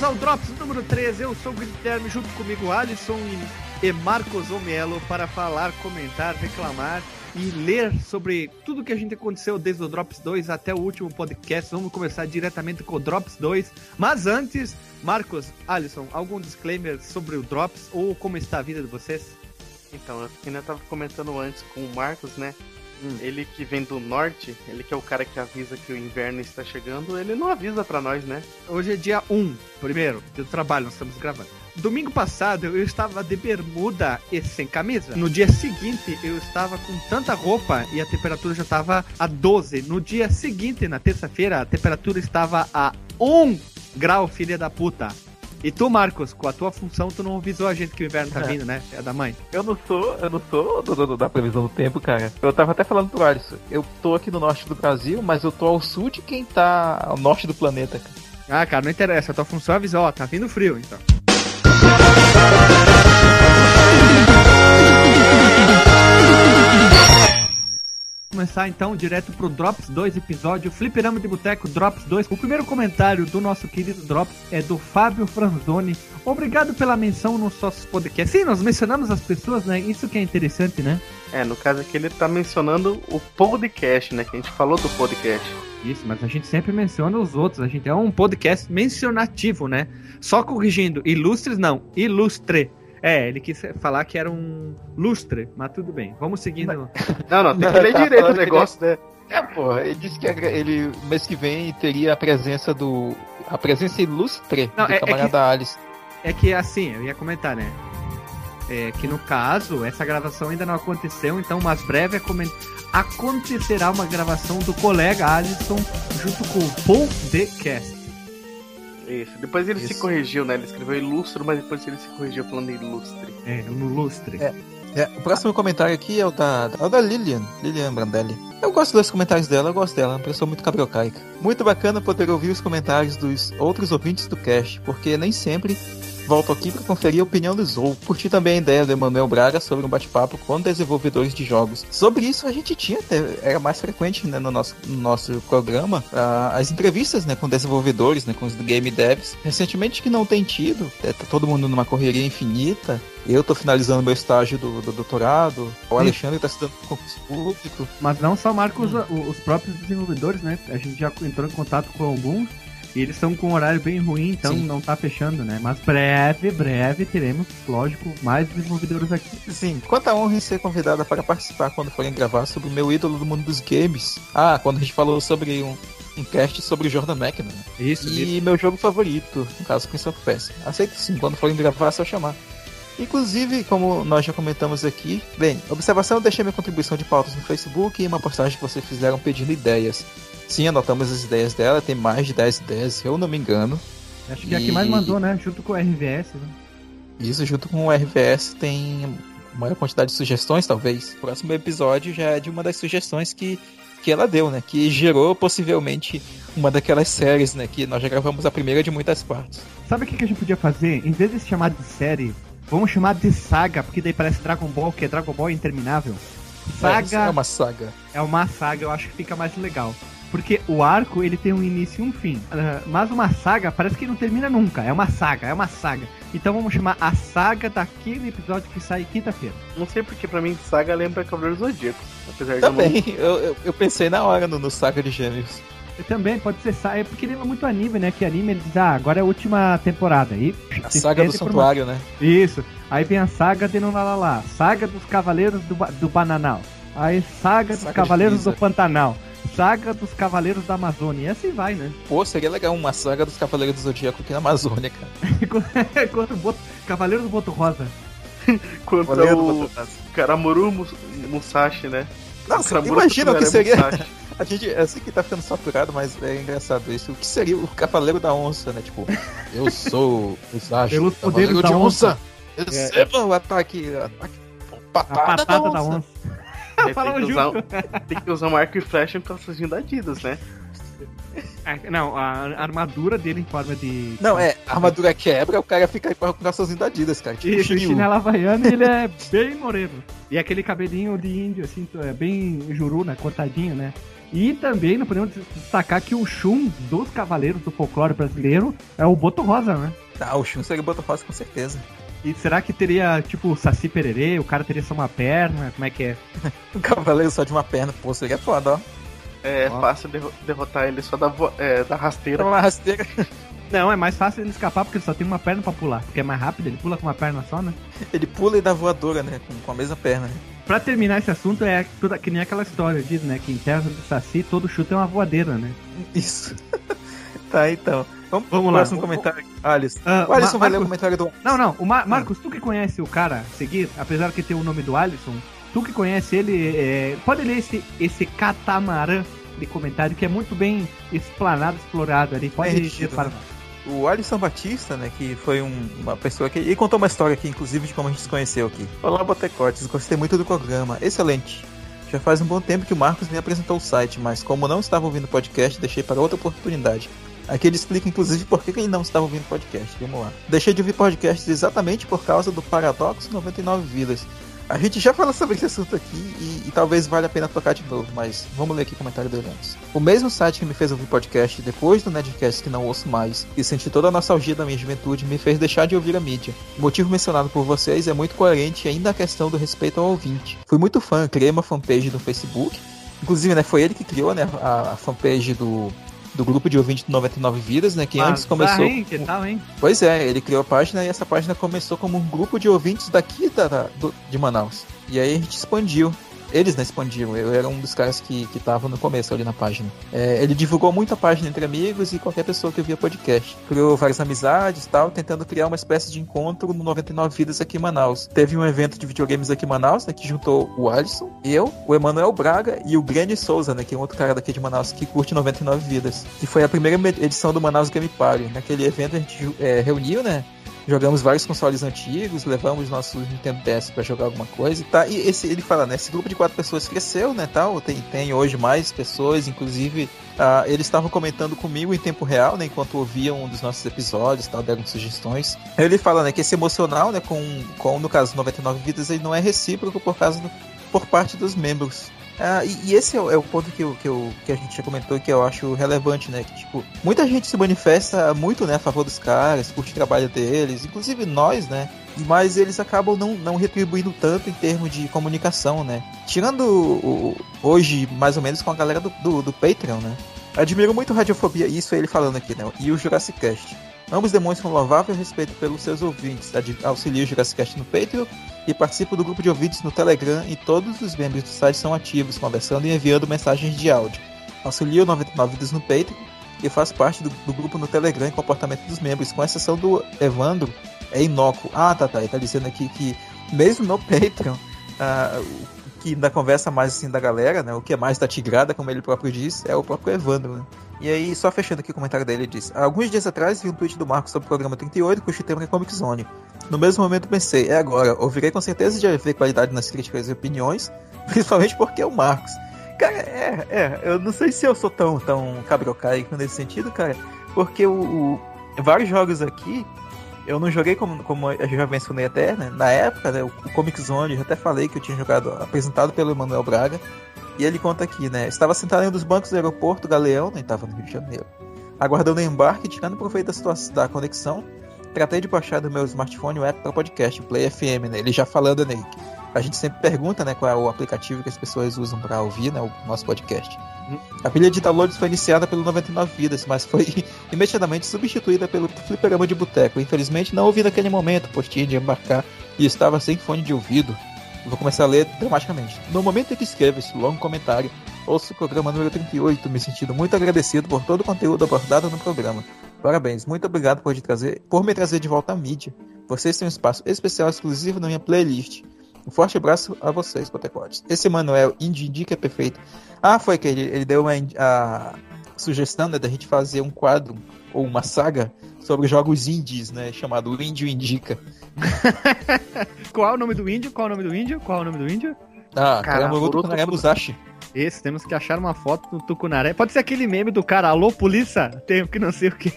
Bem-vindos ao Drops número 13. Eu sou o Guilherme, junto comigo Alisson e, Marcos Omelo para falar, comentar, reclamar e ler sobre tudo que a gente aconteceu desde o Drops 2 até o último podcast. Vamos começar diretamente com o Drops 2. Mas antes, Marcos, Alisson, algum disclaimer sobre o Drops ou como está a vida de vocês? Então, eu ainda tava comentando antes com o Marcos, né? Hum. Ele que vem do norte, ele que é o cara que avisa que o inverno está chegando, ele não avisa para nós, né? Hoje é dia 1, primeiro, do trabalho, nós estamos gravando. Domingo passado eu estava de bermuda e sem camisa. No dia seguinte eu estava com tanta roupa e a temperatura já estava a 12. No dia seguinte, na terça-feira, a temperatura estava a 1 grau, filha da puta. E tu, Marcos, com a tua função, tu não avisou a gente que o inverno tá é. vindo, né? É da mãe. Eu não sou, eu não sou do, do, da previsão do tempo, cara. Eu tava até falando pro Alisson. Eu tô aqui no norte do Brasil, mas eu tô ao sul de quem tá ao norte do planeta, cara. Ah, cara, não interessa. A tua função é avisar, ó, tá vindo frio, então. Começar então direto pro Drops 2 episódio Fliperama de Boteco Drops 2. O primeiro comentário do nosso querido Drops é do Fábio Franzoni. Obrigado pela menção nos nossos podcasts. Sim, nós mencionamos as pessoas, né? Isso que é interessante, né? É, no caso aqui ele tá mencionando o podcast, né? Que a gente falou do podcast. Isso, mas a gente sempre menciona os outros. A gente é um podcast mencionativo, né? Só corrigindo, ilustres não, ilustre. É, ele quis falar que era um lustre, mas tudo bem. Vamos seguindo. Não, não, tem que ler direito o negócio, né? É, porra, ele disse que ele mês que vem teria a presença do. A presença ilustre não, do é, camarada é que, Alice. É que assim, eu ia comentar, né? É que no caso, essa gravação ainda não aconteceu, então, mas breve é coment... acontecerá uma gravação do colega Alisson junto com o podcast. Isso. Depois ele Isso. se corrigiu, né? Ele escreveu ilustro, mas depois ele se corrigiu falando ilustre. É, no lustre. É. É, o próximo comentário aqui é o da, é o da Lilian, Lilian Brandelli. Eu gosto dos comentários dela, eu gosto dela, é uma pessoa muito cabriocaica. Muito bacana poder ouvir os comentários dos outros ouvintes do cast, porque nem sempre volto aqui para conferir a opinião do Zou. Curti também a ideia do Emanuel Braga sobre um bate-papo com desenvolvedores de jogos. Sobre isso a gente tinha, era mais frequente né, no, nosso, no nosso programa, as entrevistas né, com desenvolvedores, né, com os game devs. Recentemente que não tem tido, é, tá todo mundo numa correria infinita. Eu tô finalizando meu estágio do, do doutorado, o Alexandre está estudando concurso público. Mas não só marca os, os próprios desenvolvedores, né? A gente já entrou em contato com alguns e eles estão com um horário bem ruim, então Sim. não tá fechando, né? Mas breve, breve teremos, lógico, mais desenvolvedores aqui. Sim, quanta honra em ser convidada para participar quando forem gravar sobre o meu ídolo do mundo dos games. Ah, quando a gente falou sobre um, um cast sobre o Jordan McNamara. Isso, E isso. meu jogo favorito, no caso Prince of Persia. Aceito sim, quando forem gravar é só chamar. Inclusive, como nós já comentamos aqui, bem, observação, eu deixei minha contribuição de pautas no Facebook e uma postagem que vocês fizeram pedindo ideias. Sim, anotamos as ideias dela, tem mais de 10 ideias, se eu não me engano. Acho que é a que mais mandou, né? Junto com o RVS, né? Isso, junto com o RVS tem maior quantidade de sugestões, talvez. O próximo episódio já é de uma das sugestões que, que ela deu, né? Que gerou possivelmente uma daquelas séries, né? Que nós já gravamos a primeira de muitas partes. Sabe o que, que a gente podia fazer? Em vez de chamar de série, vamos chamar de saga, porque daí parece Dragon Ball, que é Dragon Ball interminável. Saga. É, é uma saga. É uma saga, eu acho que fica mais legal. Porque o arco, ele tem um início e um fim. Uh, mas uma saga parece que não termina nunca. É uma saga, é uma saga. Então vamos chamar a saga daquele episódio que sai quinta-feira. Não sei porque pra mim saga lembra Cavaleiro Zodíaco. Apesar Também, de eu, eu, eu, pensei na hora no, no Saga de Gêmeos. Eu também, pode ser saga, é porque lembra muito anime, né? Que anime ele diz, ah, agora é a última temporada. E, a saga do santuário, uma... né? Isso. Aí vem a saga de Nolalala, saga dos Cavaleiros do, do Bananal. Aí saga, saga dos Cavaleiros do Pantanal. Saga dos Cavaleiros da Amazônia. E assim vai, né? Pô, seria legal uma saga dos Cavaleiros do Zodíaco aqui na Amazônia, cara. Contra o Boto... Cavaleiro do Boto Rosa. Contra o Karamuru Musashi, né? Nossa, imagina o que seria... A gente, eu sei que tá ficando saturado, mas é engraçado isso. O que seria o Cavaleiro da Onça, né? Tipo, eu sou Musashi, Pelos poderes da onça. onça. Receba é, o ataque, ataque patada, a patada da onça. Da onça. tem, que usar, tem que usar um arco e flecha e um calçadinho da Adidas, né? É, não, a armadura dele em forma de. Não, é, a armadura quebra, o cara fica com o calçãozinho da Adidas, cara. Tipo Isso, chinela havaiana ele é bem moreno. E aquele cabelinho de índio, assim, é bem juru, né? Cortadinho, né? E também não podemos destacar que o Shun dos Cavaleiros do Folclore Brasileiro é o Boto Rosa, né? Ah, o Shun seria o Boto Rosa com certeza. E será que teria, tipo, Saci Pererê? O cara teria só uma perna? Como é que é? o cavaleiro só de uma perna, pô, seria foda, ó. É ó. fácil derrotar ele só da, é, da rasteira. Uma rasteira. Não, é mais fácil ele escapar porque ele só tem uma perna pra pular. Porque é mais rápido, ele pula com uma perna só, né? Ele pula e dá voadora, né? Com, com a mesma perna. Né? Pra terminar esse assunto, é toda, que nem aquela história, diz, né? Que em terra do Saci, todo chute é uma voadeira, né? Isso. tá, então. Vamos, Vamos lá. Próximo comentário. Alisson. Uh, o Alisson vai ler o comentário do. Não, não. O Mar Marcos, tu que conhece o cara seguir, apesar que tem o nome do Alisson, tu que conhece ele, é... pode ler esse, esse catamarã de comentário que é muito bem explanado, explorado ali. Pode é ler para nós o Alisson Batista, né, que foi um, uma pessoa que. Ele contou uma história aqui, inclusive, de como a gente se conheceu aqui. Olá, Botecotes, gostei muito do programa. Excelente. Já faz um bom tempo que o Marcos me apresentou o site, mas como não estava ouvindo o podcast, deixei para outra oportunidade. Aqui ele explica, inclusive, por que ele não estava ouvindo podcast. Vamos lá. Deixei de ouvir podcasts exatamente por causa do Paradoxo 99 Vidas a gente já falou sobre esse assunto aqui e, e, talvez valha a pena tocar de novo, mas vamos ler aqui o comentário dele antes. O mesmo site que me fez ouvir podcast depois do Nedcast que não ouço mais e senti toda a nostalgia da minha juventude me fez deixar de ouvir a mídia. O motivo mencionado por vocês é muito coerente ainda a questão do respeito ao ouvinte. Fui muito fã, criei uma fanpage no Facebook, inclusive né, foi ele que criou né, a fanpage do do grupo de ouvintes de 99 Vidas, né? Que ah, antes começou. Hein? Que tal, hein? Pois é, ele criou a página e essa página começou como um grupo de ouvintes daqui da, da do, de Manaus. E aí a gente expandiu eles né, expandiram. Eu era um dos caras que, que tava no começo ali na página. É, ele divulgou muito a página entre amigos e qualquer pessoa que ouvia podcast. Criou várias amizades tal, tentando criar uma espécie de encontro no 99 Vidas aqui em Manaus. Teve um evento de videogames aqui em Manaus, né, que juntou o Alisson, eu, o Emanuel Braga e o Grande Souza, né, que é um outro cara daqui de Manaus que curte 99 Vidas. Que foi a primeira edição do Manaus Game Party. Naquele evento a gente é, reuniu, né, jogamos vários consoles antigos, levamos nossos Nintendo DS para jogar alguma coisa e tá. E esse, ele fala, né? Esse grupo de quatro pessoas cresceu, né? Tal, tem, tem hoje mais pessoas, inclusive uh, eles estavam comentando comigo em tempo real, né? Enquanto ouviam um dos nossos episódios, tal, deram sugestões. Ele fala, né? Que esse emocional, né? Com, com no caso 99 vidas, ele não é recíproco por causa do, por parte dos membros. Ah, e, e, esse é o, é o ponto que, eu, que, eu, que a gente já comentou que eu acho relevante, né? Que, tipo, muita gente se manifesta muito, né, a favor dos caras, curte o trabalho deles, inclusive nós, né? Mas eles acabam não, não retribuindo tanto em termos de comunicação, né? Tirando o, hoje, mais ou menos, com a galera do, do, do Patreon, né? Admiro muito Radiofobia, isso é ele falando aqui, né? E o Jurassic Cast. Ambos demonstram louvável respeito pelos seus ouvintes. Auxilia o Jurassic Cast no Patreon e participo do grupo de ouvintes no Telegram e todos os membros do site são ativos, conversando e enviando mensagens de áudio. Auxilio 99 Vidas no Patreon e faço parte do, do, grupo no Telegram e comportamento dos membros, com exceção do Evandro, é inócuo. Ah, tá, tá. Ele tá dizendo aqui que mesmo no Patreon, ah, que na conversa mais assim da galera, né, o que é mais da tigrada, como ele próprio diz, é o próprio Evandro, né? E aí, só fechando aqui o comentário dele, ele diz: Alguns dias atrás vi um tweet do Marcos sobre o programa 38, cujo tema é Comic Zone. No mesmo momento pensei, é agora, ouvirei com certeza de haver qualidade nas críticas e opiniões, principalmente porque é o Marcos. Cara, é, é, eu não sei se eu sou tão, tão cabrocaico nesse sentido, cara, porque o, o, vários jogos aqui, eu não joguei como, como eu já mencionei até, né, na época, né, o, Comic Zone, eu já até falei que eu tinha jogado, apresentado pelo Emanuel Braga, e ele conta aqui, né, estava sentado em um dos bancos do aeroporto Galeão, né, estava no Rio de Janeiro, aguardando o embarque, tirando proveito da situação da conexão, tratei de baixar do meu smartphone o app para podcast, Play FM, né? Ele já falando, né? A gente sempre pergunta, né, qual é o aplicativo que as pessoas usam para ouvir, né, o nosso podcast. Uhum. A pilha de downloads foi iniciada pelo 99 Vidas, mas foi imediatamente substituída pelo Fliperama de Boteco. Infelizmente não ouvi naquele momento, pois tinha de embarcar e estava sem fone de ouvido. Vou começar a ler dramaticamente. No momento em que escrevo esse longo comentário, ouço o programa número 38, me sentindo muito agradecido por todo o conteúdo abordado no programa. Parabéns, muito obrigado por, trazer, por me trazer de volta à mídia. Vocês têm um espaço especial exclusivo na minha playlist. Um forte abraço a vocês, Potecotes. Esse Manuel Indica é perfeito. Ah, foi que ele, ele deu uma a sugestão né, da gente fazer um quadro ou uma saga sobre jogos indies, né? Chamado Índio Indica. Qual é o nome do índio? Qual é o nome do índio? Qual é o nome do índio? Ah, Caramba, Musashi. Esse, temos que achar uma foto do Tucunaré. Pode ser aquele meme do cara, alô, polícia? Tenho que não sei o que.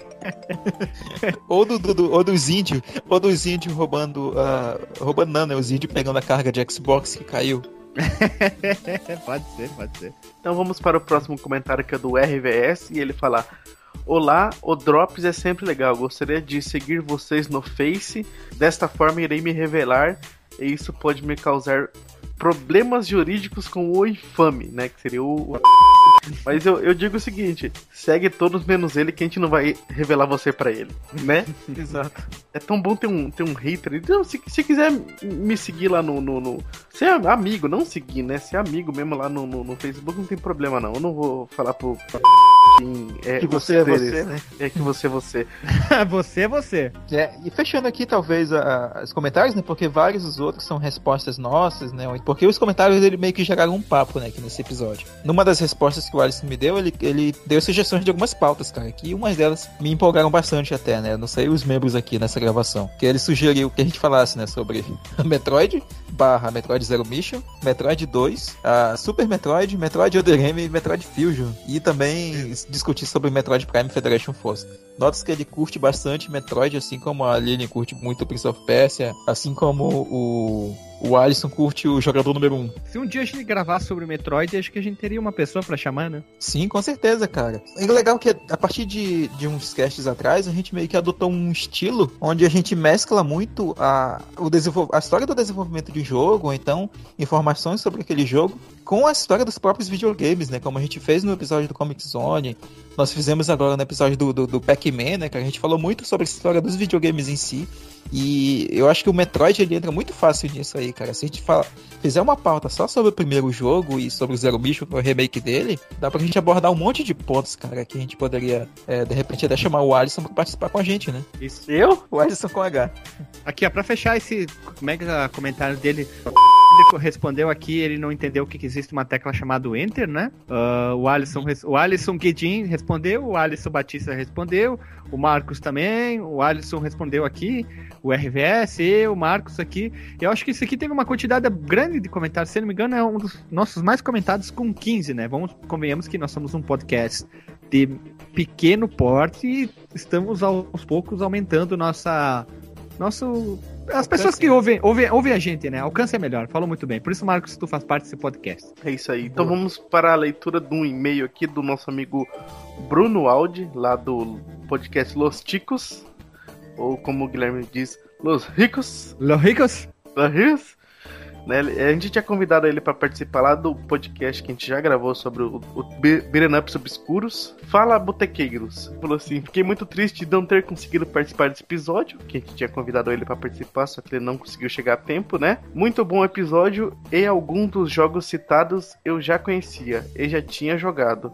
ou, do, do, ou dos índios, ou dos índios roubando, uh, roubando não, né? Os índios pegando a carga de Xbox que caiu. pode ser, pode ser. Então vamos para o próximo comentário que é do RVS e ele fala: Olá, o Drops é sempre legal. Gostaria de seguir vocês no Face. Desta forma irei me revelar e isso pode me causar problemas jurídicos com o infame, né? Que seria o. Mas eu, eu digo o seguinte: segue todos menos ele, que a gente não vai revelar você para ele, né? Exato. É tão bom ter um, ter um hater. Então, se, se quiser me seguir lá no, no, no. Ser amigo, não seguir, né? Ser amigo mesmo lá no, no, no Facebook não tem problema, não. Eu não vou falar pro. É, que você é você, né? É que você é você. você é você. É, e fechando aqui, talvez, a, os comentários, né? Porque vários dos outros são respostas nossas, né? Porque os comentários ele meio que geraram um papo, né? Aqui nesse episódio. Numa das respostas que o Alisson me deu, ele, ele deu sugestões de algumas pautas, cara. Que umas delas me empolgaram bastante até, né? Não sei os membros aqui nessa gravação. Que ele sugeriu que a gente falasse, né? Sobre Metroid, barra Metroid Zero Mission, Metroid 2, a Super Metroid, Metroid Other M e Metroid Fusion. E também discutir sobre Metroid Prime Federation Force. Notas que ele curte bastante Metroid, assim como a Lilian curte muito Prince of Persia, assim como o o Alisson curte o jogador número 1. Um. Se um dia a gente gravar sobre o Metroid, acho que a gente teria uma pessoa para chamar, né? Sim, com certeza, cara. É legal que a partir de, de uns casts atrás, a gente meio que adotou um estilo onde a gente mescla muito a, o a história do desenvolvimento de jogo, ou então informações sobre aquele jogo, com a história dos próprios videogames, né? Como a gente fez no episódio do Comic Zone, nós fizemos agora no episódio do, do, do Pac-Man, né? Que a gente falou muito sobre a história dos videogames em si. E eu acho que o Metroid ele entra muito fácil nisso aí, cara. Se a gente fala, fizer uma pauta só sobre o primeiro jogo e sobre o Zero Mission, o remake dele, dá pra gente abordar um monte de pontos, cara, que a gente poderia, é, de repente, até chamar o Alisson pra participar com a gente, né? Isso. Eu? O Alisson com H. Aqui, ó, pra fechar esse mega comentário dele. Ele respondeu aqui, ele não entendeu que existe uma tecla chamada Enter, né? Uh, o Alisson, o Alisson Guedin respondeu, o Alisson Batista respondeu, o Marcos também, o Alisson respondeu aqui, o RVS, eu, o Marcos aqui. Eu acho que isso aqui teve uma quantidade grande de comentários, se não me engano, é um dos nossos mais comentados com 15, né? Vamos, convenhamos que nós somos um podcast de pequeno porte e estamos aos poucos aumentando nossa nosso as pessoas que ouvem, ouvem, ouvem a gente, né? Alcance é melhor. Falou muito bem. Por isso, Marcos, tu faz parte desse podcast. É isso aí. Então Boa. vamos para a leitura de um e-mail aqui do nosso amigo Bruno Aldi, lá do podcast Los Ticos. Ou como o Guilherme diz, Los Ricos. Los Ricos? Los Ricos. Né? A gente tinha convidado ele para participar lá do podcast que a gente já gravou sobre o, o Beaten Ups Obscuros. Fala, botequeiros. Falou assim: fiquei muito triste de não ter conseguido participar desse episódio, que a gente tinha convidado ele para participar, só que ele não conseguiu chegar a tempo, né? Muito bom episódio e alguns dos jogos citados eu já conhecia e já tinha jogado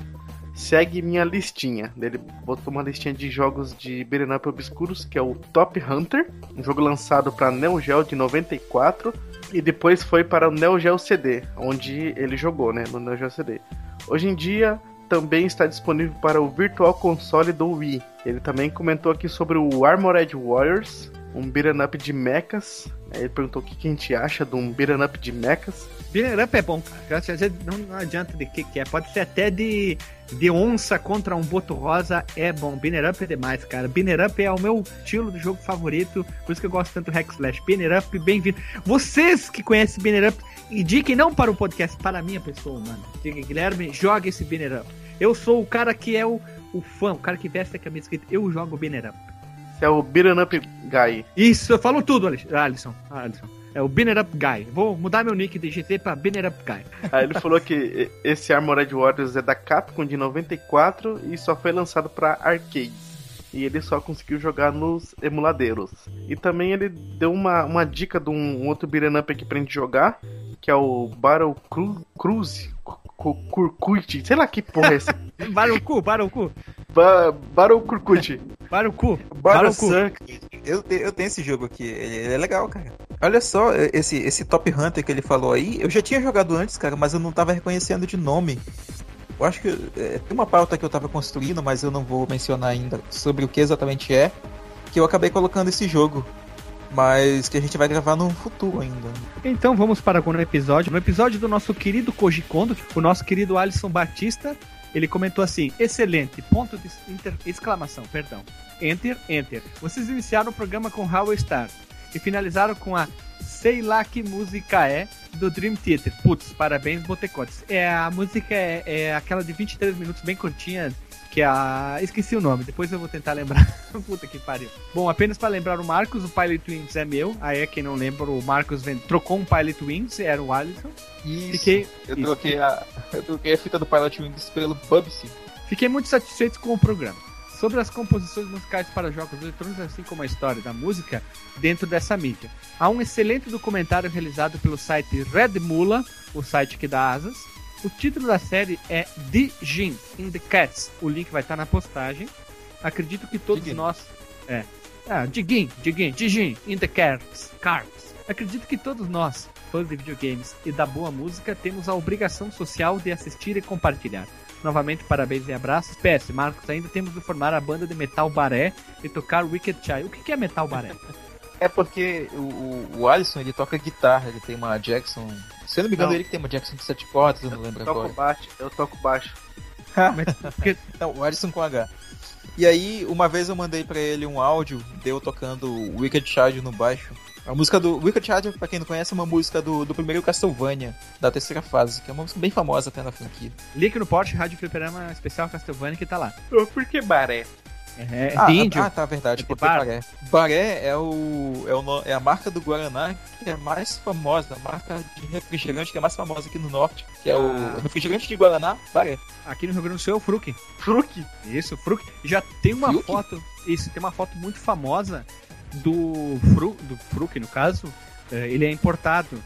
segue minha listinha. Ele botou uma listinha de jogos de beat'em up obscuros, que é o Top Hunter, um jogo lançado para Neo Geo de 94 e depois foi para o Neo Geo CD, onde ele jogou, né, no Neo Geo CD. Hoje em dia também está disponível para o Virtual Console do Wii. Ele também comentou aqui sobre o Armored Warriors, um beat'em up de mechas. Ele perguntou o que a gente acha de um beat'em up de mechas. Beat'em up é bom, cara. Não, não adianta de que, que é. Pode ser até de, de onça contra um boto rosa. É bom. Beat'em up é demais, cara. Beat'em up é o meu estilo de jogo favorito. Por isso que eu gosto tanto do Hack Slash. Beat'em up, bem-vindo. Vocês que conhecem Beat'em up, indiquem não para o podcast, para a minha pessoa, mano. Diga, Guilherme, joga esse Beat'em up. Eu sou o cara que é o, o fã, o cara que veste a camisa escrita. Eu jogo Beat'em up. Você é o Beat'em up guy. Isso, eu falo tudo, Alisson. Alisson. É o Binner Up Guy. Vou mudar meu nick de GT pra Binner Up Guy. Aí ele falou que esse Armored Warriors é da Capcom de 94 e só foi lançado para arcade. E ele só conseguiu jogar nos emuladeiros. E também ele deu uma, uma dica de um, outro beat'em up aqui pra gente jogar, que é o Battle Cru Cruise. Curcute, sei lá que porra é esse. Barucu, Barucu. Ba Barucurcute. Barucu. Barucu. Eu, eu tenho esse jogo aqui, ele é legal, cara. Olha só, esse, esse Top Hunter que ele falou aí, eu já tinha jogado antes, cara, mas eu não tava reconhecendo de nome. Eu acho que é, tem uma pauta que eu tava construindo, mas eu não vou mencionar ainda sobre o que exatamente é, que eu acabei colocando esse jogo mas que a gente vai gravar no futuro ainda. Então vamos para o episódio. No episódio do nosso querido Koji Kondo, o nosso querido Alisson Batista, ele comentou assim: excelente, ponto de inter... exclamação, perdão. Enter, enter. Vocês iniciaram o programa com How Star e finalizaram com a Sei lá que música é do Dream Theater. Putz, parabéns, Botecotes. É, a música é, é aquela de 23 minutos, bem curtinha, que é a. Esqueci o nome, depois eu vou tentar lembrar. Puta que pariu. Bom, apenas para lembrar o Marcos, o Pilot Wings é meu. Aí é quem não lembra, o Marcos vend... trocou um Pilot Wings, era o Alisson. Isso. Fiquei, Eu isso. troquei, a, eu troquei a fita do Pilot Wings pelo Bubsy. Fiquei muito satisfeito com o programa. Sobre as composições musicais para jogos eletrônicos, assim como a história da música dentro dessa mídia. Há um excelente documentário realizado pelo site Red Mula, o site que dá asas. O título da série é The Jin in the Cats. O link vai estar na postagem. Acredito que todos Digin. nós. É. Ah, Digin, Digin, Digin in the Cats. Cats. Acredito que todos nós, fãs de videogames e da boa música, temos a obrigação social de assistir e compartilhar. Novamente, parabéns e abraços. PS, Marcos, ainda temos de formar a banda de Metal Baré e tocar Wicked Child. O que que é Metal Baré? É porque o, o, Alisson ele toca guitarra, ele tem uma Jackson. Se eu não me engano, Não. ele que tem uma Jackson de 7 cordas, eu não lembro Eu toco agora. baixo, eu toco baixo. Porque- Não, o Alisson com H. E aí, uma vez eu mandei pra ele um áudio de eu tocando Wicked Child no baixo. A música do Wicked Child, pra quem não conhece, é uma música do, do primeiro Castlevania, da terceira fase, que é uma música bem famosa até na franquia. Link no post, Rádio Fliperama Especial Castlevania que tá lá. Por que baré? É, ah, de índio. ah, tá, verdade, É porque bar. Baré. Baré é, o, é, o, é a marca do Guaraná que é mais famosa, a marca de refrigerante que é mais famosa aqui no norte, que é Ah. o refrigerante de Guaraná, Baré. Aqui no Rio Grande do Sul é o Fruc. Fruc? Isso, Fruc. Já tem uma Fruc? foto. Isso, tem uma foto muito famosa do Fru, do Fruc, no caso. É, ele é importado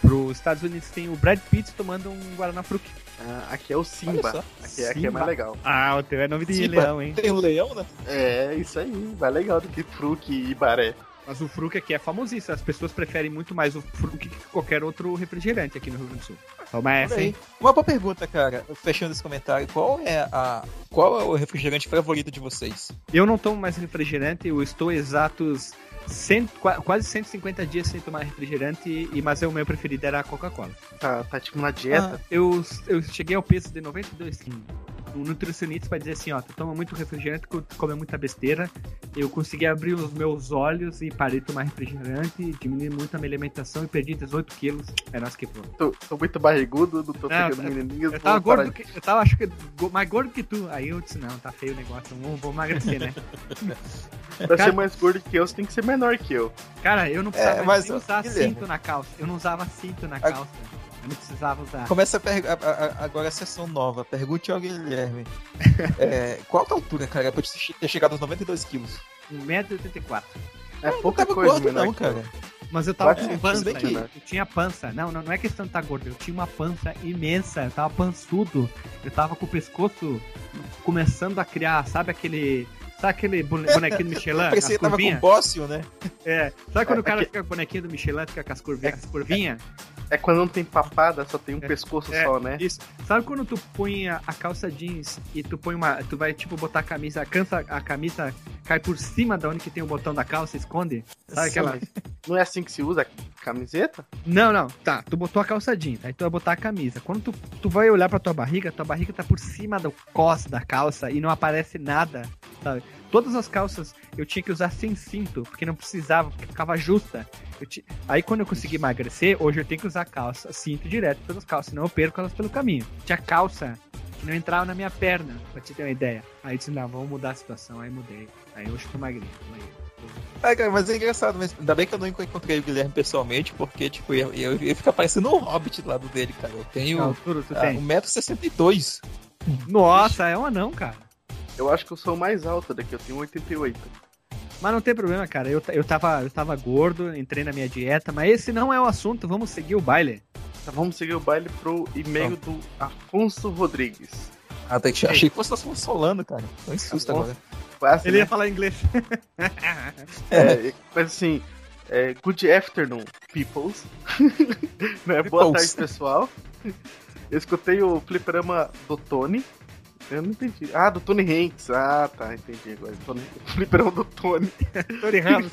pros Estados Unidos. Tem o Brad Pitt tomando um Guaraná Fruc. Ah, aqui é o Simba. Aqui, é- aqui é Simba. mais legal. Ah, o teu é nome de Simba. leão, hein? Tem o leão, né? É, isso aí. Mais legal do que Fruc e baré. Mas o Fruc aqui é famosíssimo. As pessoas preferem muito mais o Fruc que qualquer outro refrigerante aqui no Rio Grande do Sul. Toma essa, hein? Uma boa pergunta, cara. Fechando esse comentário, qual é a qual é o refrigerante favorito de vocês? Eu não tomo mais refrigerante, eu estou exatos 100, qua- quase 150 dias sem tomar refrigerante, e, mas o meu preferido era a Coca-Cola. Tá, tá tipo na dieta. Eu, eu cheguei ao peso de 92 quilos. Um nutricionista vai dizer assim, ó, tu toma muito refrigerante, tu come muita besteira. Eu consegui abrir os meus olhos e parei de tomar refrigerante, diminui muito a minha alimentação e perdi 18 quilos. É nossa que pronto. Tô, tô muito barrigudo, não tô Não, pegando eu- menininhas. Eu tava gordo, que, eu tava acho que mais gordo que tu. Aí eu disse, não, tá feio o negócio, vou, vou emagrecer, né? Pra Cara- ser mais gordo que eu, você tem que ser menor que eu. Cara, eu não precisava É, mas, nem usar Guilherme- cinto na calça. Eu não usava cinto na calça. Eu não precisava usar. Começa a a- a- agora a sessão nova. Pergunte ao Guilherme. É, qual a tua altura, cara, pra te ter chegado aos 92 quilos? 1,84m. É não pouca tava coisa gordo não, que eu. cara. Mas eu tava Quase com pança. que- Eu tinha pança. Não, não, não é questão de estar gordo. Eu tinha uma pança imensa. Eu tava pançudo. Eu tava com o pescoço começando a criar, sabe aquele. Sabe aquele bone- bonequinho do Michelin? Parecia que as tava com bócio, né? É. Sabe quando É, o cara é fica com o bonequinho do Michelin, fica com as curvinhas? As curvinhas? É quando não tem papada, só tem um pescoço É, só, né? Isso. Sabe quando tu põe a, a calça jeans e tu põe uma. Tu vai, tipo, botar a camisa, a, cansa, a camisa cai por cima da onde que tem o botão da calça e esconde? Sabe aquela. Não é assim que se usa camiseta? Não, não. Tá, tu botou a calça jeans, aí tu vai botar a camisa. Quando tu, tu vai olhar pra tua barriga, tua barriga tá por cima do cos da calça e não aparece nada, sabe? Todas as calças eu tinha que usar sem cinto, porque não precisava, porque ficava justa. Aí quando eu consegui emagrecer, hoje eu tenho que usar calça, cinto direto pelas calças, senão eu perco elas pelo caminho. Tinha calça que não entrava na minha perna, pra te ter uma ideia. Aí eu disse, não, vamos mudar a situação, aí mudei. Aí hoje eu tô magrinho. Ah, cara, mas é engraçado, mas ainda bem que eu não encontrei o Guilherme pessoalmente, porque, tipo, eu, eu, eu ia ficar parecendo um hobbit do lado dele, cara. Eu tenho Não, tudo, tu ah, tem. 1,62m. Nossa, é um anão, cara. Eu acho que eu sou o mais alto daqui, eu tenho 88. Mas não tem problema, cara. Eu, eu, tava, eu tava gordo, entrei na minha dieta, mas esse não é o assunto, vamos seguir o baile. Tá, vamos seguir o baile pro e-mail do Afonso Rodrigues. Ah, tá, achei que fosse só solando, cara. Tô em susto Tá bom. agora. Quase, Ele né? ia falar inglês. É, mas assim, é, good afternoon, peoples. né, boa tarde, pessoal. Eu escutei o fliperama do Tony. Eu não entendi. Ah, do Tony Hanks. Ah, tá, entendi agora. Tony, fliperama do Tony. Tony Ramos.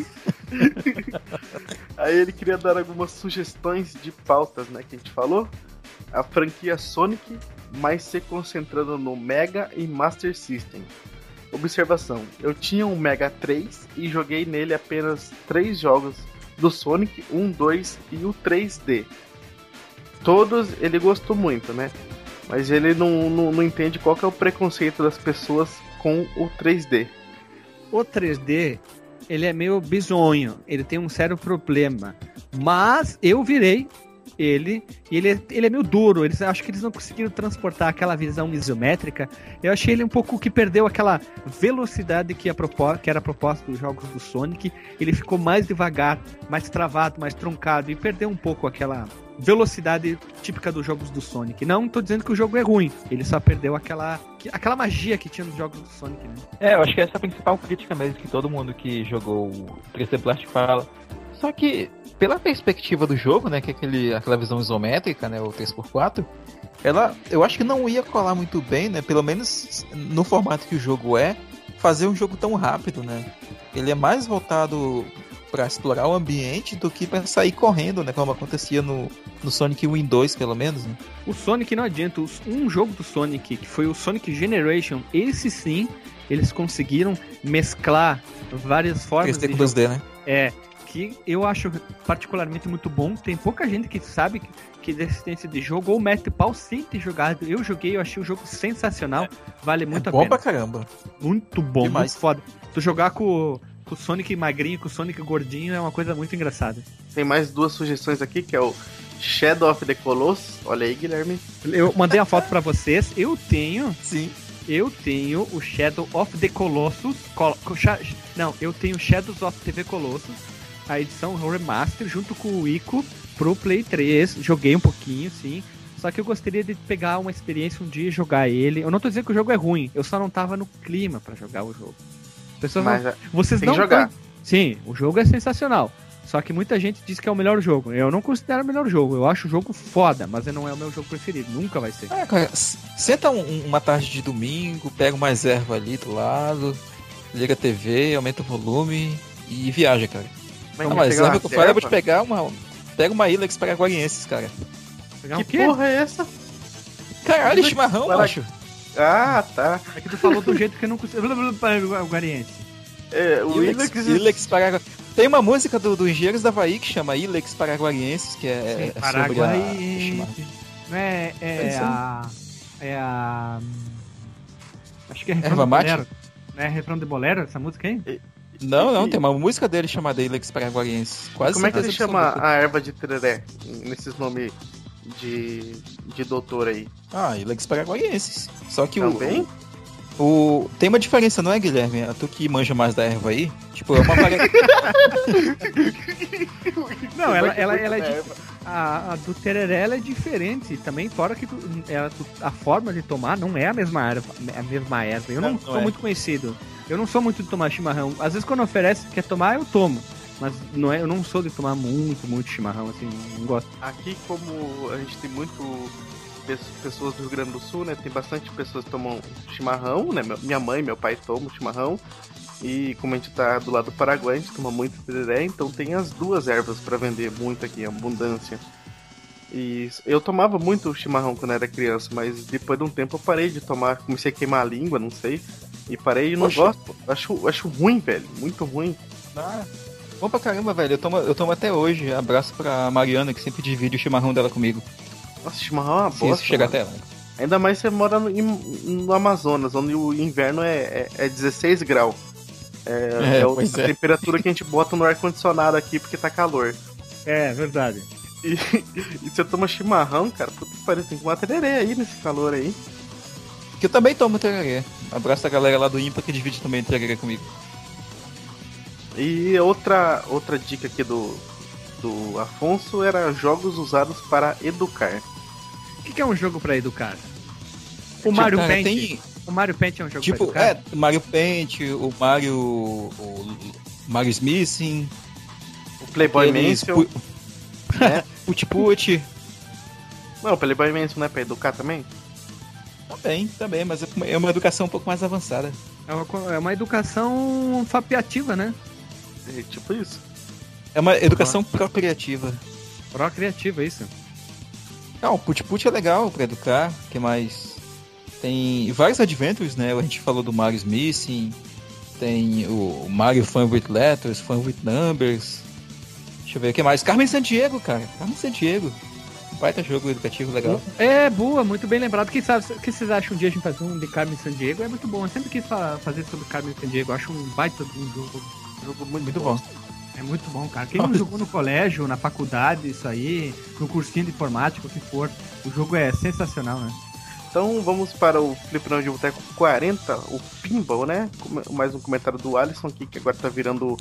Aí ele queria dar algumas sugestões de pautas, né, que a gente falou. A franquia Sonic, mas se concentrando no Mega e Master System. Observação: eu tinha um Mega 3 e joguei nele apenas três jogos do Sonic 1, 2 e o 3D. Todos ele gostou muito, né? Mas ele não, não, não entende qual é o preconceito das pessoas com o 3D. O 3D, ele é meio bizonho, ele tem um sério problema. Mas eu virei ele, e ele é, ele é meio duro. Eles acho que eles não conseguiram transportar aquela visão isométrica. Eu achei ele um pouco que perdeu aquela velocidade que, a propó que era a proposta dos jogos do Sonic. Ele ficou mais devagar, mais travado, mais truncado e perdeu um pouco aquela velocidade típica dos jogos do Sonic. Não tô dizendo que o jogo é ruim, ele só perdeu aquela, aquela magia que tinha nos jogos do Sonic, né? É, eu acho que essa é a principal crítica mesmo que todo mundo que jogou o 3D Blast fala. Só que, pela perspectiva do jogo, né, que é aquele, aquela visão isométrica, né, o 3x4, ela, eu acho que não ia colar muito bem, né, pelo menos no formato que o jogo é, fazer um jogo tão rápido, né. Ele é mais voltado para explorar o ambiente do que para sair correndo, né? Como acontecia no, no Sonic 1 e 2, pelo menos. Né? O Sonic não adianta. Um jogo do Sonic, que foi o Sonic Generation, esse sim, eles conseguiram mesclar várias formas 3D de 2D, né? É, que eu acho particularmente muito bom. Tem pouca gente que sabe que, que existência de jogo ou mete pau sem ter jogado. Eu joguei, eu achei o jogo sensacional. Vale muito é a bom pena. pra caramba. Muito bom, Demais. muito foda. Tu jogar com, com o Sonic magrinho, com o Sonic gordinho é uma coisa muito engraçada. Tem mais duas sugestões aqui, que é o Shadow of the Colossus. Olha aí, Guilherme. Eu mandei a foto pra vocês. Eu tenho, Sim. eu tenho o Shadow of the Colossus. Col não, eu tenho Shadows of TV Colossus, a edição remaster junto com o Ico pro Play 3. Joguei um pouquinho, sim. Só que eu gostaria de pegar uma experiência um dia e jogar ele. Eu não tô dizendo que o jogo é ruim, eu só não tava no clima pra jogar o jogo. Pessoas não Mas é, Vocês tem não que jogar. tão- Sim, o jogo é sensacional. Só que muita gente diz que é o melhor jogo. Eu não considero o melhor jogo. Eu acho o jogo foda, mas não é o meu jogo preferido. Nunca vai ser. É, cara, senta um- uma tarde de domingo, pega mais erva ali do lado, liga a TV, aumenta o volume e viaja, cara. Mas Não, mas uma que eu falo, eu vou te pegar uma. Pega uma Ilex paraguaienses, cara. Pegar Que quê? porra é essa? Caralho, Ilex chimarrão, para- macho. Ah, tá. É que tu falou do jeito que eu não consigo. O Guariense. É, o Ilex, Ilex... Ilex. Tem uma música do, do Engenheiros da Havaí que chama Ilex Paraguaienses, que é, é sobre a... Paraguai. chimarrão. Não é, É é aí. a. É a. Acho que é refrão Erva de mate? bolero. Não é refrão de bolero essa música aí? Não, não, tem uma música dele chamada Ilex Paraguaienses. Quase Como é que ele chama absoluta. a erva de tereré? Nesses nomes de, de doutor aí. Ah, Ilex Paraguaienses. Só que Também? o, o. Tem uma diferença, não é, Guilherme? Tu que manja mais da erva aí. Tipo, é uma variedade. Não, ela, ter ela, muito ela é de, erva. A, a do tereré ela é diferente. Também, fora que tu- ela- tu- a forma de tomar não é a mesma erva. A mesma erva. Eu não, Não, sou é. muito conhecido. Eu não sou muito de tomar chimarrão. Às vezes quando oferece, quer tomar, eu tomo. Mas não é, eu não sou de tomar muito, muito chimarrão, assim, não gosto. Aqui, como a gente tem muito pe- pessoas do Rio Grande do Sul, né? Tem bastante pessoas que tomam chimarrão, né? Minha mãe, meu pai tomam chimarrão. E como a gente tá do lado do Paraguai, a gente toma muito tereré, então tem as duas ervas pra vender muito aqui, abundância. E eu tomava muito chimarrão quando era criança, mas depois de um tempo eu parei de tomar, comecei a queimar a língua, não sei. E parei e não Oxe. gosto. Acho, acho ruim, velho. Muito ruim. Ah, bom pra caramba, velho. Eu tomo, eu tomo até hoje. Abraço pra Mariana, que sempre divide o chimarrão dela comigo. Nossa, chimarrão é uma bosta. isso chega mano. até lá. Ainda mais você mora no, no Amazonas, onde o inverno é, é, é 16 graus. É, É, é a é. temperatura que a gente bota no ar-condicionado aqui porque tá calor. É, verdade. E, e você toma chimarrão, cara, puta que pariu, tem que tomar tereré aí nesse calor aí. Que eu também tomo tereré. Abraço a galera lá do IMPA que divide também tereré comigo. E outra, outra dica aqui do, do Afonso era jogos usados para educar. O que, que é um jogo pra educar? O Tipo, Mario cara, Paint. tem- O Mario Paint é um jogo Tipo, pra educar? é, Mario Paint, o Mario. O Mario Smithing, O Playboy pu- né? Put Put. Não, o Playboy Mansell não é pra educar também? Também, também, mas é uma- é uma educação um pouco mais avançada. É uma, é uma educação fapiativa, né? É tipo isso. É uma educação procriativa. Pró-criativa, isso. Não, o Put Put é legal pra educar. O que mais? Tem vários adventures, né? A gente falou do Mario Smithing. Tem o Mario Fun with Letters, Fun with Numbers. Deixa eu ver o que mais. Carmen Sandiego, cara. Carmen Sandiego. Baita jogo educativo legal. É, boa, muito bem lembrado. Quem sabe, o que vocês acham um dia a gente fazer um de Carmen Sandiego? É muito bom. Eu sempre quis fa- fazer sobre Carmen Sandiego. Eu acho um baita um jogo. Jogo muito, Muito bom. bom. É muito bom, cara. Quem não jogou no colégio, na faculdade, isso aí, no cursinho de informática, o que for, o jogo é sensacional, né? Então vamos para o Fliperama de Boteco 40, o Pinball, né? Mais um comentário do Alisson aqui, que agora tá virando o